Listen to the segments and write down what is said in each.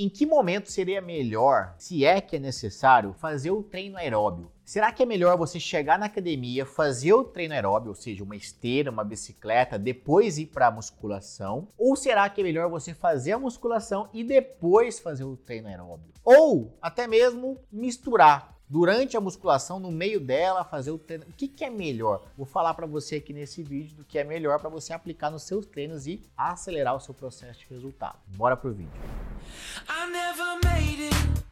Em que momento seria melhor, se é que é necessário, fazer o treino aeróbio? Será que é melhor você chegar na academia, fazer o treino aeróbio, ou seja, uma esteira, uma bicicleta, depois ir para a musculação? Ou será que é melhor você fazer a musculação e depois fazer o treino aeróbio? Ou até mesmo misturar durante a musculação, no meio dela, fazer o treino. O que, que é melhor? Vou falar para você aqui nesse vídeo do que é melhor para você aplicar nos seus treinos e acelerar o seu processo de resultado. Bora pro vídeo. I never made it,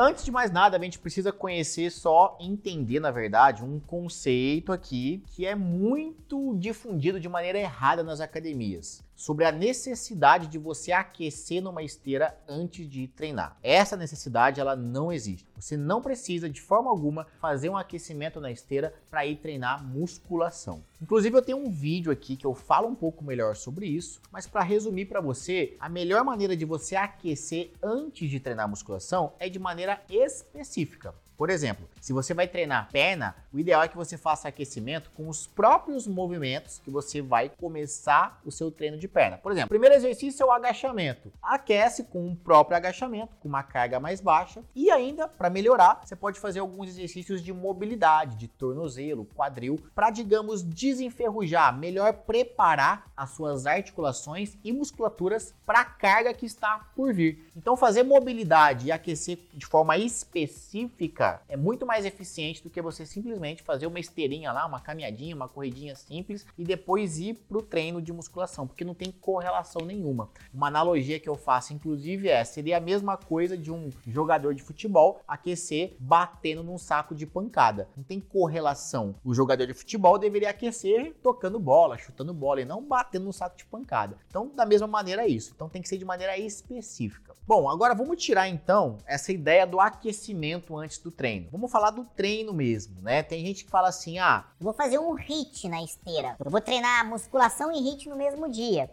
Antes de mais nada, a gente precisa conhecer só entender, na verdade, um conceito aqui que é muito difundido de maneira errada nas academias sobre a necessidade de você aquecer numa esteira antes de treinar. Essa necessidade ela não existe. Você não precisa de forma alguma fazer um aquecimento na esteira para ir treinar musculação. Inclusive eu tenho um vídeo aqui que eu falo um pouco melhor sobre isso, mas para resumir para você, a melhor maneira de você aquecer antes de treinar musculação é de maneira específica. Por exemplo, se você vai treinar perna, o ideal é que você faça aquecimento com os próprios movimentos que você vai começar o seu treino de perna. Por exemplo, o primeiro exercício é o agachamento. Aquece com o próprio agachamento, com uma carga mais baixa. E ainda, para melhorar, você pode fazer alguns exercícios de mobilidade, de tornozelo, quadril, para, digamos, desenferrujar, melhor preparar as suas articulações e musculaturas para a carga que está por vir. Então, fazer mobilidade e aquecer de forma específica é muito mais eficiente do que você simplesmente fazer uma esteirinha lá, uma caminhadinha, uma corridinha simples e depois ir para o treino de musculação, porque não tem correlação nenhuma. Uma analogia que eu faço, inclusive, é seria a mesma coisa de um jogador de futebol aquecer batendo num saco de pancada. Não tem correlação. O jogador de futebol deveria aquecer tocando bola, chutando bola e não batendo no saco de pancada. Então, da mesma maneira é isso. Então tem que ser de maneira específica. Bom, agora vamos tirar então essa ideia do aquecimento antes do treino. Vamos falar do treino mesmo, né? Tem gente que fala assim: ah, vou fazer um HIT na esteira. Eu vou treinar musculação e HIT no mesmo dia.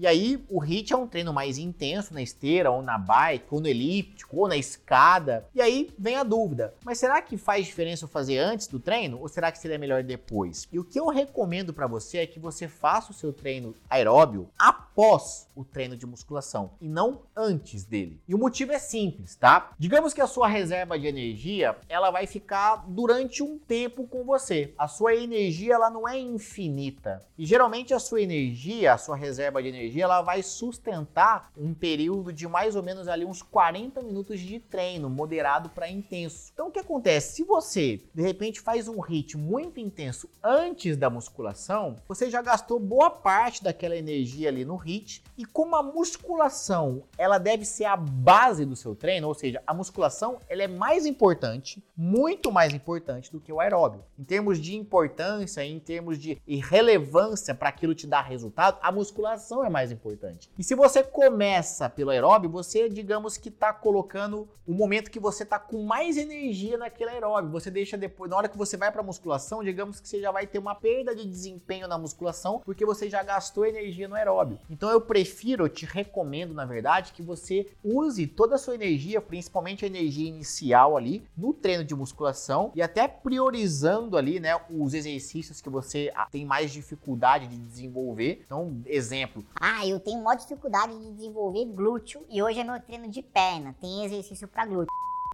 E aí, o HIIT é um treino mais intenso na esteira, ou na bike, ou no elíptico, ou na escada. E aí vem a dúvida: mas será que faz diferença eu fazer antes do treino ou será que seria melhor depois? E o que eu recomendo para você é que você faça o seu treino aeróbio após o treino de musculação e não antes dele. E o motivo é simples, tá? Digamos que a sua reserva de energia, ela vai ficar durante um tempo com você. A sua energia ela não é infinita. E geralmente a sua energia, a sua reserva de energia energia ela vai sustentar um período de mais ou menos ali uns 40 minutos de treino, moderado para intenso. Então o que acontece? Se você de repente faz um HIIT muito intenso antes da musculação, você já gastou boa parte daquela energia ali no HIIT e como a musculação ela deve ser a base do seu treino, ou seja, a musculação ela é mais importante, muito mais importante do que o aeróbio. Em termos de importância, em termos de relevância para aquilo te dar resultado, a musculação é mais mais importante. E se você começa pelo aeróbio, você, digamos que está colocando o momento que você está com mais energia naquele aeróbio. Você deixa depois, na hora que você vai para musculação, digamos que você já vai ter uma perda de desempenho na musculação, porque você já gastou energia no aeróbio. Então eu prefiro, eu te recomendo, na verdade, que você use toda a sua energia, principalmente a energia inicial ali, no treino de musculação e até priorizando ali, né, os exercícios que você tem mais dificuldade de desenvolver. Então, exemplo, ah, eu tenho maior dificuldade de desenvolver glúteo e hoje é meu treino de perna. Tem exercício para glúteo.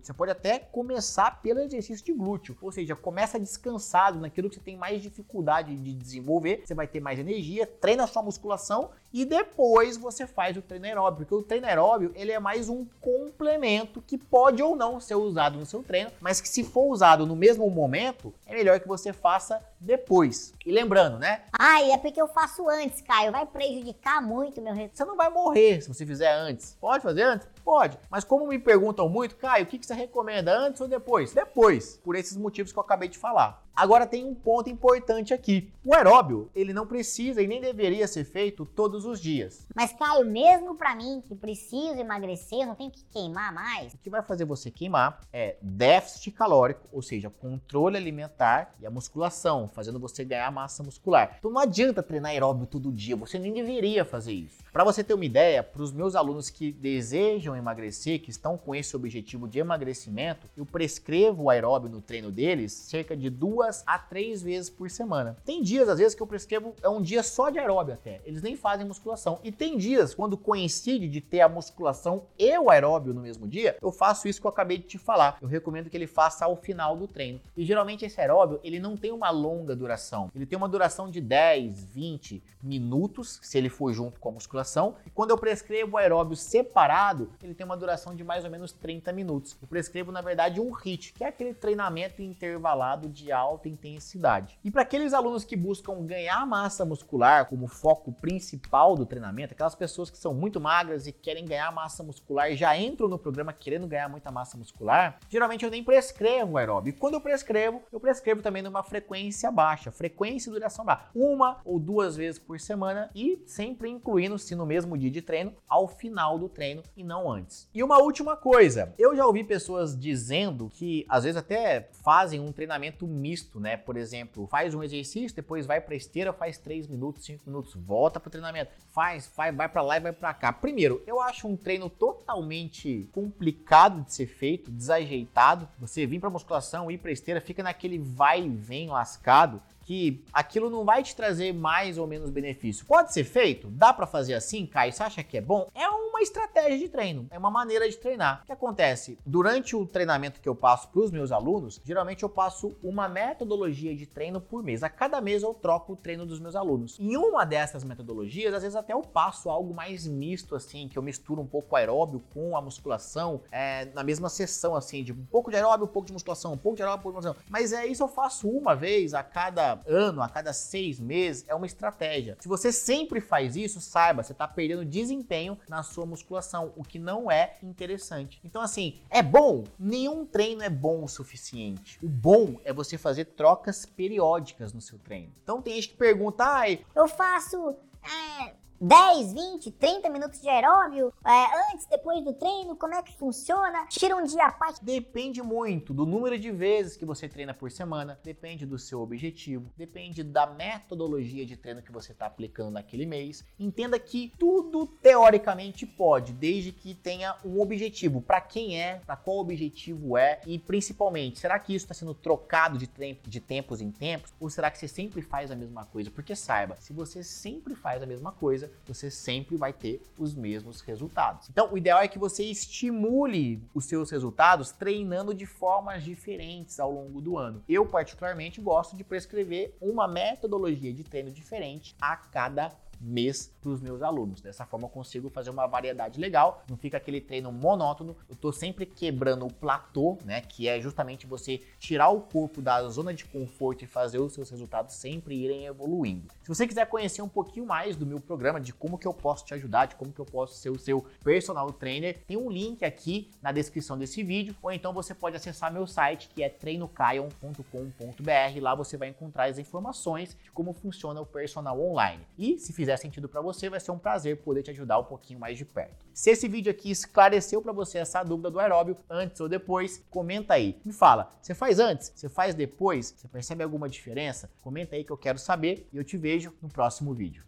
Você pode até começar pelo exercício de glúteo, ou seja, começa descansado naquilo que você tem mais dificuldade de desenvolver, você vai ter mais energia, treina a sua musculação e depois você faz o treino aeróbio, porque o treino aeróbio ele é mais um complemento que pode ou não ser usado no seu treino, mas que se for usado no mesmo momento, é melhor que você faça depois. E lembrando, né? Ah, é porque eu faço antes, Caio, vai prejudicar muito meu resultado. Você não vai morrer se você fizer antes. Pode fazer antes? Pode. Mas como me perguntam muito, Caio, o que você recomenda antes ou depois? Depois, por esses motivos que eu acabei de falar. Agora tem um ponto importante aqui. O aeróbio, ele não precisa e nem deveria ser feito todos os dias. Mas Caio, mesmo para mim que preciso emagrecer, eu não tenho que queimar mais. O que vai fazer você queimar é déficit calórico, ou seja, controle alimentar e a musculação, fazendo você ganhar massa muscular. Então não adianta treinar aeróbio todo dia, você nem deveria fazer isso. Para você ter uma ideia, para os meus alunos que desejam emagrecer, que estão com esse objetivo de emagrecimento, eu prescrevo o aeróbio no treino deles cerca de duas duas a três vezes por semana. Tem dias, às vezes, que eu prescrevo é um dia só de aeróbio até. Eles nem fazem musculação. E tem dias, quando coincide de ter a musculação e o aeróbio no mesmo dia, eu faço isso que eu acabei de te falar. Eu recomendo que ele faça ao final do treino. E geralmente esse aeróbio, ele não tem uma longa duração. Ele tem uma duração de 10, 20 minutos, se ele for junto com a musculação. E quando eu prescrevo o aeróbio separado, ele tem uma duração de mais ou menos 30 minutos. Eu prescrevo, na verdade, um HIIT, que é aquele treinamento intervalado de alta intensidade. E para aqueles alunos que buscam ganhar massa muscular como foco principal do treinamento, aquelas pessoas que são muito magras e querem ganhar massa muscular e já entram no programa querendo ganhar muita massa muscular, geralmente eu nem prescrevo aeróbio. E quando eu prescrevo, eu prescrevo também numa frequência baixa, frequência e duração baixa, uma ou duas vezes por semana e sempre incluindo-se no mesmo dia de treino ao final do treino e não antes. E uma última coisa, eu já ouvi pessoas dizendo que às vezes até fazem um treinamento misto, né? Por exemplo, faz um exercício, depois vai para esteira, faz 3 minutos, 5 minutos, volta para o treinamento, faz, faz, vai para lá e vai para cá. Primeiro, eu acho um treino totalmente complicado de ser feito, desajeitado. Você vir para musculação, ir para esteira, fica naquele vai e vem lascado que aquilo não vai te trazer mais ou menos benefício. Pode ser feito? Dá para fazer assim, Caio? Você acha que é bom? É uma estratégia de treino, é uma maneira de treinar. O que acontece? Durante o treinamento que eu passo para os meus alunos, geralmente eu passo uma metodologia de treino por mês. A cada mês eu troco o treino dos meus alunos. Em uma dessas metodologias, às vezes até eu passo algo mais misto, assim, que eu misturo um pouco aeróbio com a musculação, é, na mesma sessão, assim, de um pouco de aeróbio, um pouco de musculação, um pouco de aeróbio, um pouco de musculação. Mas é isso eu faço uma vez a cada ano, a cada seis meses, é uma estratégia. Se você sempre faz isso, saiba, você está perdendo desempenho na sua musculação, o que não é interessante. Então, assim, é bom? Nenhum treino é bom o suficiente. O bom é você fazer trocas periódicas no seu treino. Então, tem gente que pergunta, ai, eu faço. É 10, 20, 30 minutos de aeróbio, é, antes, depois do treino, como é que funciona? Tira um dia a parte. Depende muito do número de vezes que você treina por semana, depende do seu objetivo, depende da metodologia de treino que você está aplicando naquele mês. Entenda que tudo teoricamente pode, desde que tenha um objetivo. Para quem é, para qual objetivo é e principalmente, será que isso está sendo trocado de, tempo, de tempos em tempos ou será que você sempre faz a mesma coisa? Porque saiba, se você sempre faz a mesma coisa, coisa, você sempre vai ter os mesmos resultados. Então, o ideal é que você estimule os seus resultados treinando de formas diferentes ao longo do ano. Eu, particularmente, gosto de prescrever uma metodologia de treino diferente a cada mês para os meus alunos. Dessa forma eu consigo fazer uma variedade legal, não fica aquele treino monótono. Eu estou sempre quebrando o platô, né, que é justamente você tirar o corpo da zona de conforto e fazer os seus resultados sempre irem evoluindo. Se você quiser conhecer um pouquinho mais do meu programa, de como que eu posso te ajudar, de como que eu posso ser o seu personal trainer, tem um link aqui na descrição desse vídeo, ou então você pode acessar meu site que é treinocaion.com.br. Lá você vai encontrar as informações de como funciona o personal online. E se fizer fizer sentido para você, vai ser um prazer poder te ajudar um pouquinho mais de perto. Se esse vídeo aqui esclareceu para você essa dúvida do aeróbio, antes ou depois, comenta aí. Me fala, você faz antes? Você faz depois? Você percebe alguma diferença? Comenta aí que eu quero saber e eu te vejo no próximo vídeo.